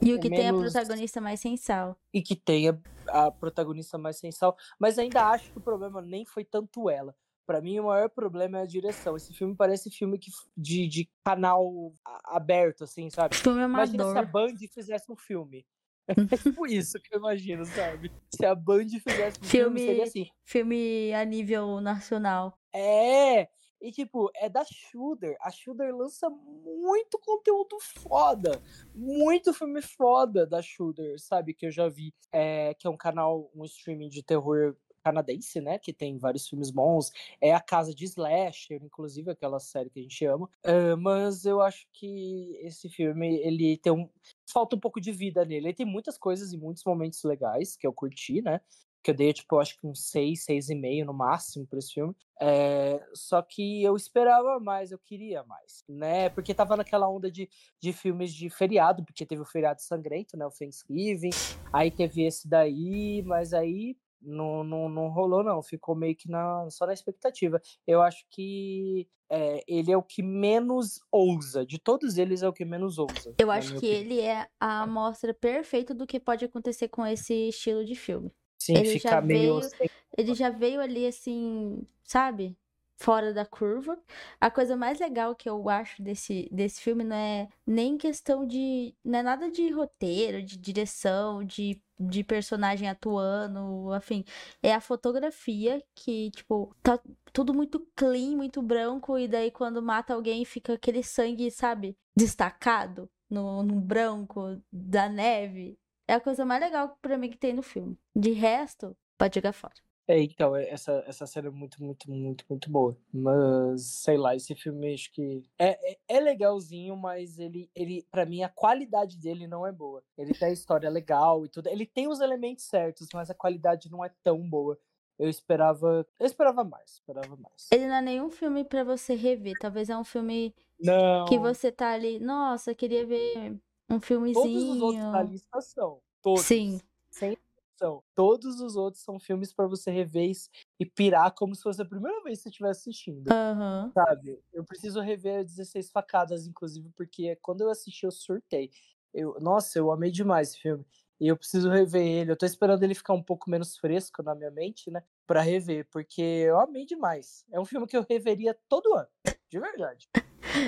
E o que é tem a menos- protagonista mais sensal. E que tenha a protagonista mais sensal. Mas ainda acho que o problema nem foi tanto ela. Pra mim, o maior problema é a direção. Esse filme parece filme que, de, de canal aberto, assim, sabe? Filme Imagina se a. Band fizesse um filme. É [laughs] tipo isso que eu imagino, sabe? Se a Band fizesse um filme, Filme- seria assim. Filme a nível nacional. É! E tipo, é da Shudder. A Shudder lança muito conteúdo foda. Muito filme foda da Shudder, sabe? Que eu já vi. É, que é um canal, um streaming de terror canadense, né? Que tem vários filmes bons. É a casa de Slasher, inclusive aquela série que a gente ama. É, mas eu acho que esse filme, ele tem um. Falta um pouco de vida nele. Ele tem muitas coisas e muitos momentos legais que eu curti, né? Que eu dei, tipo, acho que uns 6, 6,5 no máximo pra esse filme. É, só que eu esperava mais, eu queria mais, né? Porque tava naquela onda de, de filmes de feriado, porque teve o feriado sangrento, né? O Thanksgiving, aí teve esse daí, mas aí não, não, não rolou, não. Ficou meio que na, só na expectativa. Eu acho que é, ele é o que menos ousa. De todos eles, é o que menos ousa. Eu acho que opinião. ele é a amostra perfeita do que pode acontecer com esse estilo de filme. Sim, ele fica já meio. veio- Ele já veio ali assim, sabe? Fora da curva. A coisa mais legal que eu acho desse, desse filme não é nem questão de. Não é nada de roteiro, de direção, de, de personagem atuando, afim. É a fotografia que, tipo, tá tudo muito clean, muito branco, e daí quando mata alguém fica aquele sangue, sabe? Destacado no, no branco da neve. É a coisa mais legal pra mim que tem no filme. De resto, pode jogar fora. É, então, é- essa, essa série é muito, muito, muito, muito boa. Mas, sei lá, esse filme acho que. É, é, é legalzinho, mas ele, ele, pra mim, a qualidade dele não é boa. Ele tem a história legal e tudo. Ele tem os elementos certos, mas a qualidade não é tão boa. Eu esperava. Eu esperava mais, esperava mais. Ele não é nenhum filme pra você rever. Talvez é um filme Não. que você tá ali. Nossa, queria ver um Todos os outros da filmezinho. lista são. Todos. Sim. Sem exceção. Todos os outros são filmes pra você rever e- pirar como se fosse a primeira vez que você estivesse assistindo. Aham. sabe? Eu preciso rever 16 facadas, inclusive, porque quando eu assisti, eu surtei. Eu, nossa, eu amei demais esse filme. E eu preciso rever ele. Eu tô esperando ele ficar um pouco menos fresco na minha mente, né? Pra rever, porque eu amei demais. É um filme que eu reveria todo ano. De verdade.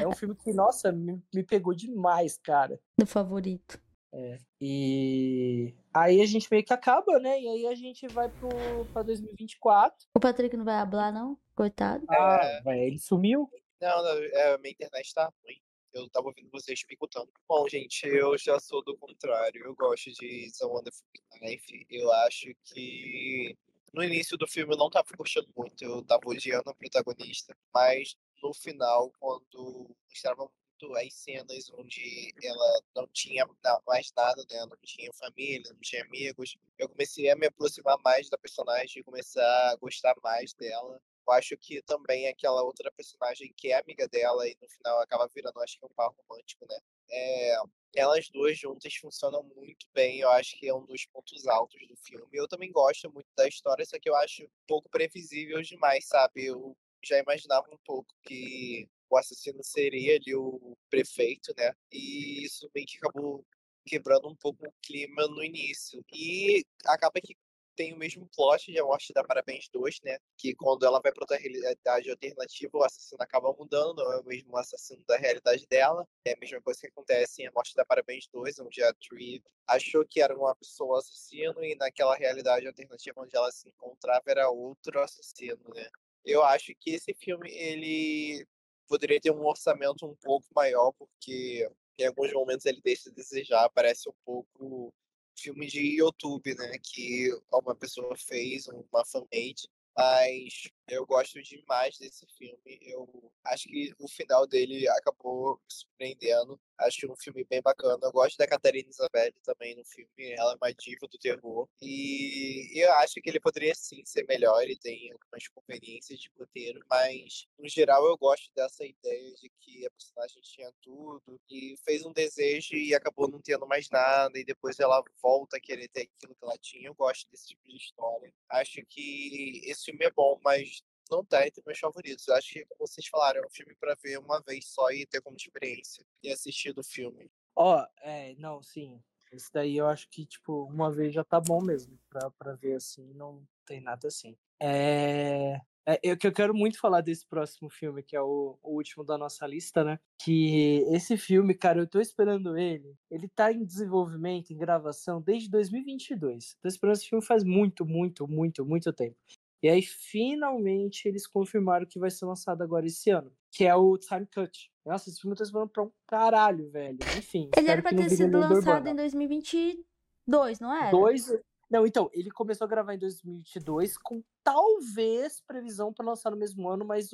É um filme que, nossa, me, me pegou demais, cara. Do favorito. É. E aí a gente meio que acaba, né? E aí a gente vai pro, pra 2024. O Patrick não vai hablar, não? Coitado. Ah, vai, ele sumiu. Não, não, é, minha internet tá ruim. Eu tava ouvindo vocês picotando. Bom, gente, eu já sou do contrário. Eu gosto de The Wonderful Life. Eu acho que no início do filme eu não tava curtindo muito. Eu tava odiando a protagonista. Mas no final, quando mostrava muito as cenas onde ela não tinha mais nada, né? Não tinha família, não tinha amigos. Eu comecei a me aproximar mais da personagem, começar a gostar mais dela. Eu acho que também aquela outra personagem que é amiga dela e no final acaba virando, acho que é um par romântico, né? É, elas duas juntas funcionam muito bem. Eu acho que é um dos pontos altos do filme. Eu também gosto muito da história, só que eu acho um pouco previsível demais, sabe? Eu já imaginava um pouco que o assassino seria ali o prefeito, né? E isso meio que acabou quebrando um pouco o clima no início. E acaba que tem o mesmo plot de A Morte da Parabéns 2, né? Que quando ela vai para outra realidade alternativa, o assassino acaba mudando, não é o mesmo assassino da realidade dela. É a mesma coisa que acontece em A Morte da Parabéns 2, onde a Tree achou que era uma pessoa assassino e naquela realidade alternativa onde ela se encontrava era outro assassino, né? Eu acho que esse filme, ele poderia ter um orçamento um pouco maior, porque em alguns momentos ele deixa a desejar, parece um pouco filme de YouTube, né? Que uma pessoa fez, uma fanmade, mas Eu gosto demais desse filme. Eu acho que o final dele acabou surpreendendo. Acho um filme bem bacana. Eu gosto da Catarina Isabelle também no filme. Ela é uma diva do terror. E eu acho que ele poderia sim ser melhor. Ele tem algumas conveniências de roteiro. Mas, no geral, eu gosto dessa ideia de que a personagem tinha tudo. E fez um desejo e acabou não tendo mais nada. E depois ela volta a querer ter aquilo que ela tinha. Eu gosto desse tipo de história. Acho que esse filme é bom, mas não tá entre meus favoritos. Eu acho que, como vocês falaram, é um filme para ver uma vez só e ter como experiência e assistir do filme. Ó, oh, é, não, sim. Esse daí eu acho que, tipo, uma vez já tá bom mesmo. Pra, pra ver assim, não tem nada assim. É. É, eu, que eu quero muito falar desse próximo filme, que é o, o, último da nossa lista, né? Que esse filme, cara, eu tô esperando ele. Ele tá em desenvolvimento, em gravação, desde 2022. Tô esperando esse filme faz muito, muito, muito, muito tempo. E aí, finalmente, eles confirmaram que vai ser lançado agora esse ano, que é o Time Cut. Nossa, esse filme eu tô esperando pra um caralho, velho. Enfim. Ele era pra ter sido lançado em 2022, não era? Dois. Não, então, ele começou a gravar em 2022 com talvez previsão para lançar no mesmo ano, mas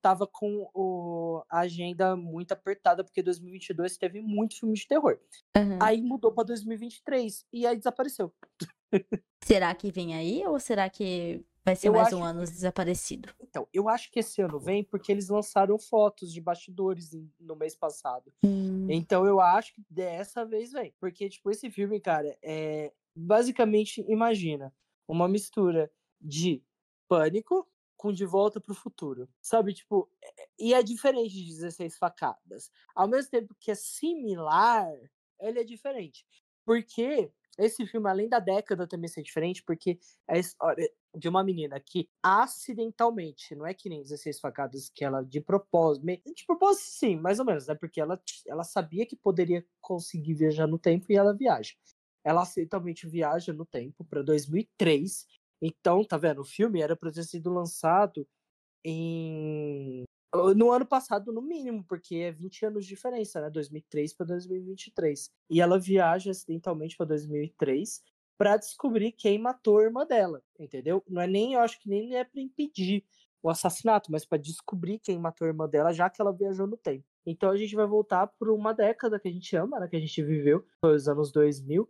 tava com o, a agenda muito apertada, porque 2022 teve muito filme de terror. Uhum. Aí mudou para 2023 e aí desapareceu. [laughs] Será que vem aí ou será que Vai ser eu mais um ano desaparecido. Então, eu acho que esse ano vem porque eles lançaram fotos de bastidores no mês passado. Hum. Então eu acho que dessa vez vem. Porque, tipo, esse filme, cara, é. Basicamente, imagina uma mistura de pânico com De Volta pro Futuro. Sabe, tipo, e é diferente de 16 facadas. Ao mesmo tempo que é similar, ele é diferente. Porque esse filme, além da década também ser diferente, porque é a história de uma menina que acidentalmente, não é que nem 16 facadas que ela de propósito, de propósito sim, mais ou menos, né? Porque ela, ela sabia que poderia conseguir viajar no tempo e ela viaja. Ela acidentalmente viaja no tempo para 2003. Então, tá vendo? O filme era para ter sido lançado em no ano passado, no mínimo, porque é 20 anos de diferença, né? 2003 para 2023. E ela viaja acidentalmente para 2003 para descobrir quem matou a irmã dela, entendeu? Não é nem, eu acho que nem é para impedir o assassinato, mas para descobrir quem matou a irmã dela, já que ela viajou no tempo. Então a gente vai voltar por uma década que a gente ama, né, que a gente viveu, foi os anos 2000,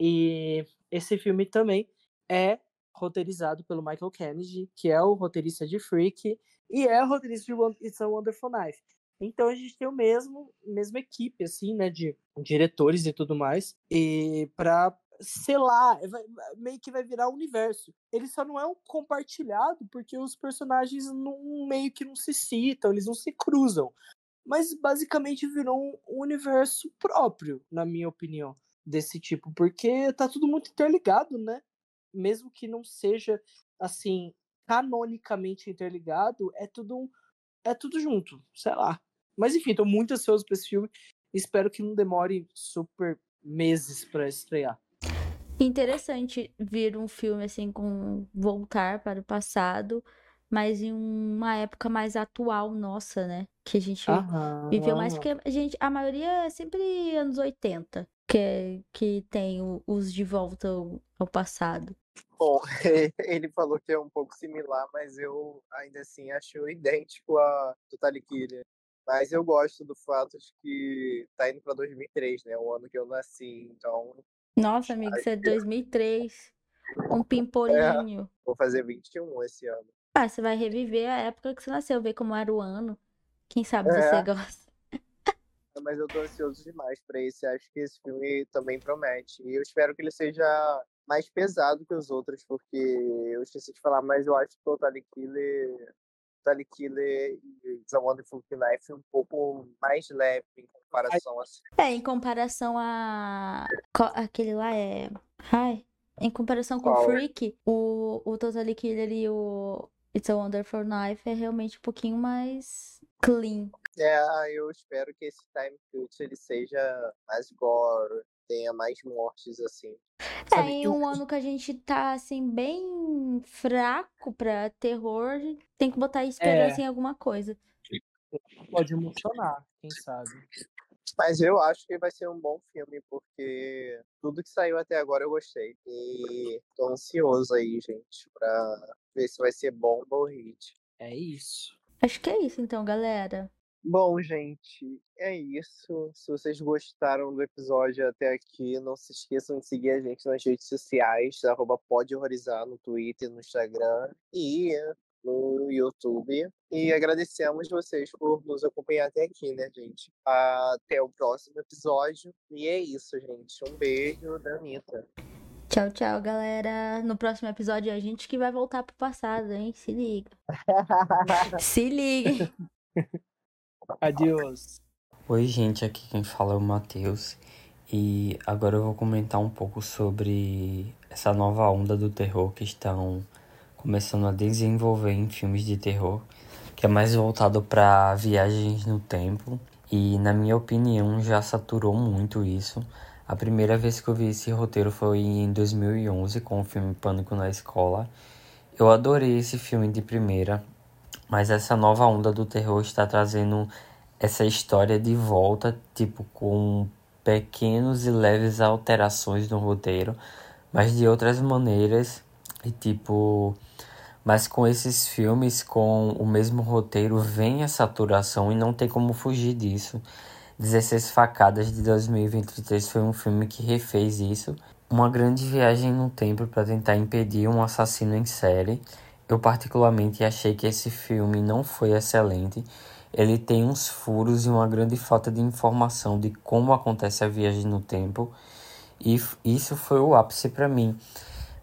e esse filme também é roteirizado pelo Michael Kennedy, que é o roteirista de Freak e é o roteirista de It's a Wonderful Knife. Então a gente tem o mesmo, mesma equipe, assim, né, de diretores e tudo mais, e para selar, vai, meio que vai virar o universo. Ele só não é um compartilhado porque os personagens não, meio que não se citam, eles não se cruzam. Mas basicamente virou um universo próprio, na minha opinião, desse tipo, porque tá tudo muito interligado, né? Mesmo que não seja assim canonicamente interligado, é tudo um, é tudo junto, sei lá. Mas enfim, tô muito ansioso pra esse filme. Espero que não demore super meses para estrear. Interessante ver um filme assim com voltar para o passado, mas em uma época mais atual nossa, né? Que a gente aham, viveu mais, porque a gente, a maioria é sempre anos 80, que, é, que tem os de volta ao, passado. Bom, [laughs] ele falou que é um pouco similar, mas eu ainda assim acho idêntico a Totally Killer. Mas eu gosto do fato de que tá indo pra 2003, né? O ano que eu nasci, então... Nossa, amigo, isso é 2003. Um [laughs] pimpolinho. É, vou fazer 21 esse ano. Ah, você vai reviver a época que você nasceu, ver como era o ano. Quem sabe é. você gosta. Mas eu tô ansioso demais pra esse. Acho que esse filme também promete. E eu espero que ele seja mais pesado que os outros, porque eu esqueci de falar, mas eu acho que o Totally Killer, Totally Killer e It's a Wonderful Life um pouco mais leve em comparação a... É, em comparação a... Aquele lá é... Ai... Em comparação com o Freak, o, o Totally Killer e o It's a Wonderful Knife é realmente um pouquinho mais clean. É, eu espero que esse Time Cut ele seja mais gore, tenha mais mortes, assim. É, Sabe, em um eu... ano que a gente tá, assim, bem fraco pra terror, tem que botar esperança é... em alguma coisa. Pode emocionar, quem sabe. Mas eu acho que vai ser um bom filme, porque tudo que saiu até agora eu gostei. E tô ansioso aí, gente, pra, ver se vai ser bomba ou hit. É isso. Acho que é isso então, galera. Bom, gente, é isso. Se vocês gostaram do episódio até aqui, não se esqueçam de seguir a gente nas redes sociais, arroba pode horrorizar no Twitter, no Instagram e no YouTube. E agradecemos vocês por nos acompanhar até aqui, né, gente? Até o próximo episódio. E é isso, gente. Um beijo da Anitta. Tchau, tchau, galera. No próximo episódio é a gente que vai voltar pro passado, hein? Se liga. [laughs] Se liga. [laughs] Adeus. Oi, gente, aqui quem fala é o Matheus. E agora eu vou comentar um pouco sobre essa nova onda do terror que estão começando a desenvolver em filmes de terror, que é mais voltado para viagens no tempo. E na minha opinião já saturou muito isso. A primeira vez que eu vi esse roteiro foi em 2011 com o filme Pânico na Escola. Eu adorei esse filme de primeira, mas essa nova onda do terror está trazendo essa história de volta, tipo, com pequenos e leves alterações no roteiro, mas de outras maneiras. E tipo, mas com esses filmes com o mesmo roteiro vem a saturação e não tem como fugir disso. 16 Facadas de 2023 foi um filme que refez isso. Uma grande viagem no tempo para tentar impedir um assassino em série eu particularmente achei que esse filme não foi excelente. Ele tem uns furos e uma grande falta de informação de como acontece a viagem no tempo. E isso foi o ápice para mim.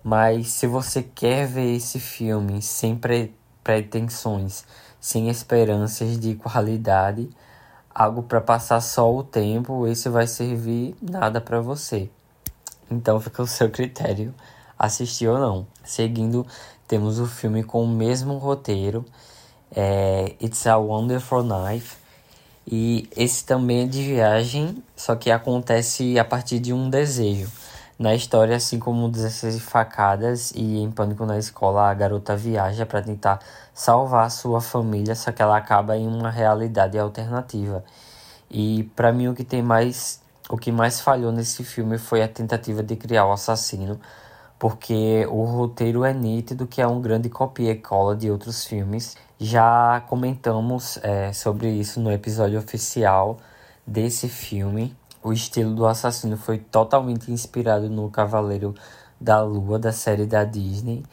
Mas se você quer ver esse filme sem pre pretensões, sem esperanças de qualidade, algo para passar só o tempo, esse vai servir nada para você. Então fica o seu critério assistir ou não. Seguindo temos o filme com o mesmo roteiro, é It's a Wonderful Life. E esse também é de viagem, só que acontece a partir de um desejo. Na história, assim como 16 facadas e em Pânico na Escola, a garota viaja para tentar salvar sua família, só que ela acaba em uma realidade alternativa. E para mim o que tem mais o que mais falhou nesse filme foi a tentativa de criar o assassino, porque o roteiro é nítido que é um grande copia e cola de outros filmes. Já comentamos é, sobre isso no episódio oficial desse filme. O estilo do assassino foi totalmente inspirado no Cavaleiro da Lua da série da Disney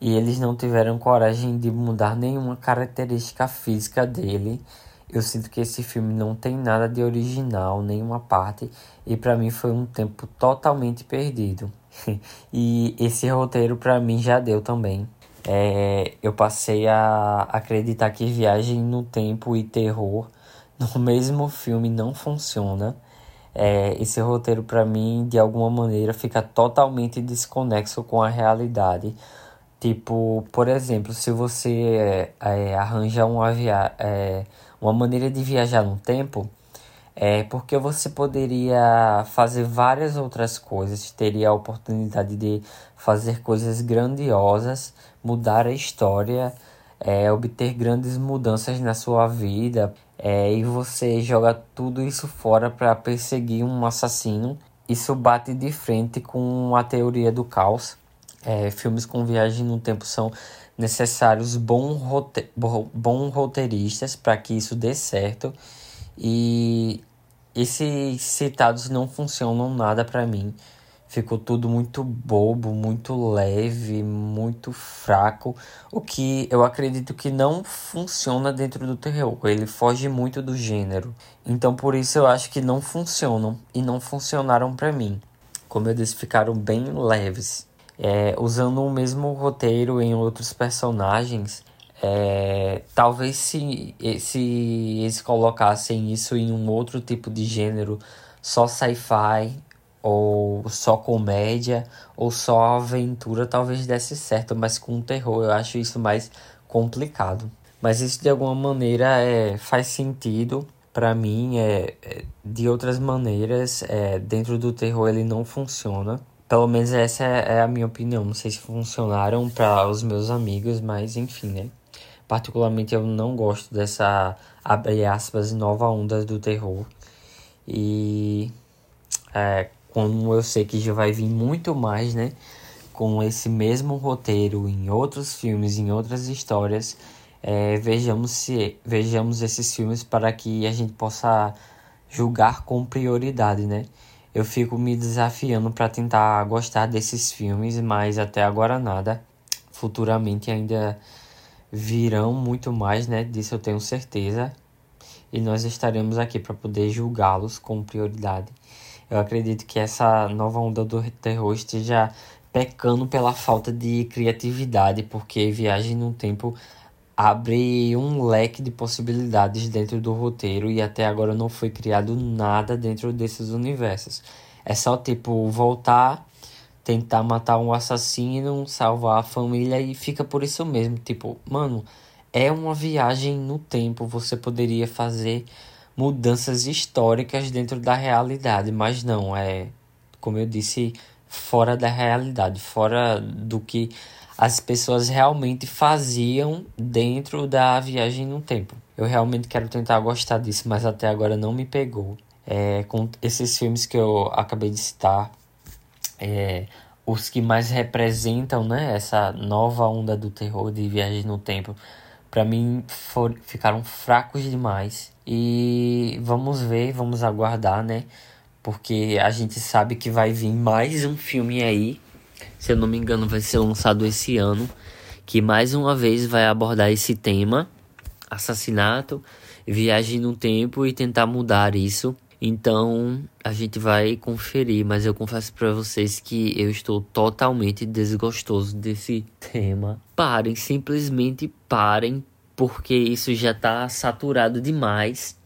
e eles não tiveram coragem de mudar nenhuma característica física dele. Eu sinto que esse filme não tem nada de original, nenhuma parte, e para mim foi um tempo totalmente perdido. [laughs] e esse roteiro para mim já deu também. É, eu passei a acreditar que viagem no tempo e terror no [laughs] mesmo filme não funciona. É, esse roteiro para mim de alguma maneira fica totalmente desconexo com a realidade. Tipo, por exemplo, se você é, é arranja uma, via é, uma maneira de viajar no tempo, é porque você poderia fazer várias outras coisas, teria a oportunidade de fazer coisas grandiosas, mudar a história, é, obter grandes mudanças na sua vida, é, e você joga tudo isso fora para perseguir um assassino. Isso bate de frente com a teoria do caos. É, filmes com viagem no tempo são necessários bons rote bom roteiristas para que isso dê certo. E esses citados não funcionam nada para mim. Ficou tudo muito bobo, muito leve, muito fraco, o que eu acredito que não funciona dentro do terror. Ele foge muito do gênero. Então por isso eu acho que não funcionam e não funcionaram para mim. Como eu disse, ficaram bem leves. É, usando o mesmo roteiro em outros personagens, é, talvez se, se eles colocassem isso em um outro tipo de gênero, só sci-fi, ou só comédia, ou só aventura, talvez desse certo, mas com terror eu acho isso mais complicado. Mas isso de alguma maneira é, faz sentido para mim, é, é, de outras maneiras, é, dentro do terror ele não funciona. Pelo menos essa é, é a minha opinião. Não sei se funcionaram para os meus amigos, mas enfim, né? Particularmente eu não gosto dessa, abre aspas, nova onda do terror. E é, como eu sei que já vai vir muito mais, né? com esse mesmo roteiro em outros filmes, em outras histórias, é, vejamos, se, vejamos esses filmes para que a gente possa julgar com prioridade, né? Eu fico me desafiando para tentar gostar desses filmes, mas até agora nada. Futuramente ainda virão muito mais, né? Disso eu tenho certeza. E nós estaremos aqui para poder julgá-los com prioridade. Eu acredito que essa nova onda do terror esteja pecando pela falta de criatividade, porque Viagem no Tempo abre um leque de possibilidades dentro do roteiro e até agora não foi criado nada dentro desses universos. É só tipo voltar, tentar matar um assassino, salvar a família e fica por isso mesmo. Tipo, mano, é uma viagem no tempo. Você poderia fazer mudanças históricas dentro da realidade, mas não, é como eu disse, fora da realidade, fora do que as pessoas realmente faziam dentro da viagem no tempo. Eu realmente quero tentar gostar disso, mas até agora não me pegou. É, com esses filmes que eu acabei de citar, é, os que mais representam né, essa nova onda do terror de viagem no tempo, para mim for, ficaram fracos demais. E vamos ver, vamos aguardar, né? Porque a gente sabe que vai vir mais um filme aí se eu não me engano, vai ser lançado esse ano, que mais uma vez vai abordar esse tema, assassinato, viagem no tempo e tentar mudar isso. Então, a gente vai conferir, mas eu confesso para vocês que eu estou totalmente desgostoso desse tema. Parem, simplesmente parem, porque isso já tá saturado demais.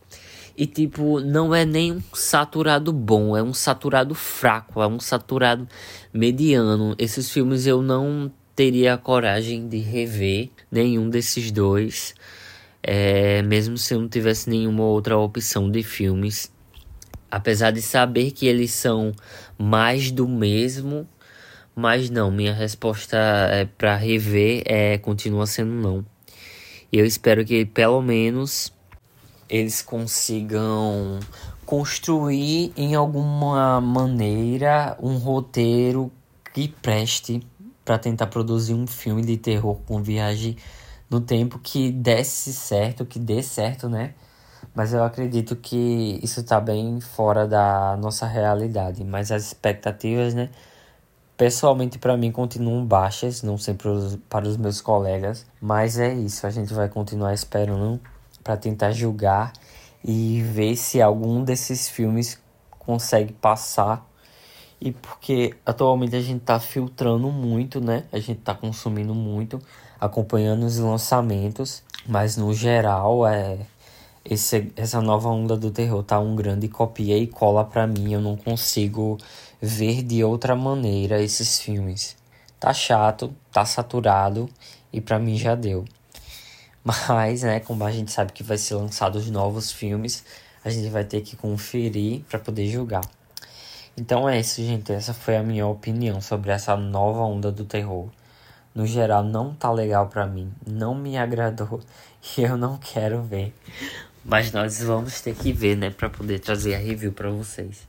E tipo, não é nem um saturado bom, é um saturado fraco, é um saturado mediano. Esses filmes eu não teria a coragem de rever nenhum desses dois. É, mesmo se eu não tivesse nenhuma outra opção de filmes. Apesar de saber que eles são mais do mesmo, mas não, minha resposta é para rever é continua sendo não. Eu espero que pelo menos eles consigam construir em alguma maneira um roteiro que preste para tentar produzir um filme de terror com viagem no tempo que desse certo, que dê certo, né? Mas eu acredito que isso está bem fora da nossa realidade. Mas as expectativas, né? Pessoalmente, para mim, continuam baixas. Não sei para os, para os meus colegas. Mas é isso. A gente vai continuar esperando para tentar julgar e ver se algum desses filmes consegue passar. E porque atualmente a gente tá filtrando muito, né? A gente tá consumindo muito, acompanhando os lançamentos, mas no geral é esse, essa nova onda do terror tá um grande copia e cola para mim. Eu não consigo ver de outra maneira esses filmes. Tá chato, tá saturado e para mim já deu. Mas, né, como a gente sabe que vai ser lançado os novos filmes, a gente vai ter que conferir para poder julgar. Então é isso, gente. Essa foi a minha opinião sobre essa nova onda do terror. No geral, não tá legal para mim, não me agradou [laughs] e eu não quero ver. Mas nós vamos ter que ver, né, para poder trazer a review para vocês.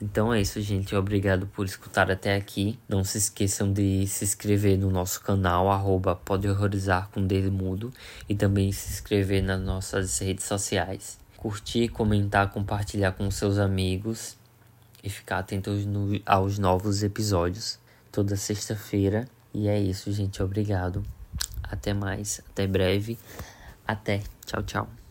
Então é isso, gente. Obrigado por escutar até aqui. Não se esqueçam de se inscrever no nosso canal, arroba pode horrorizar com dedo mudo. E também se inscrever nas nossas redes sociais. Curtir, comentar, compartilhar com seus amigos. E ficar atentos no, aos novos episódios. Toda sexta-feira. E é isso, gente. Obrigado. Até mais. Até breve. Até. Tchau, tchau.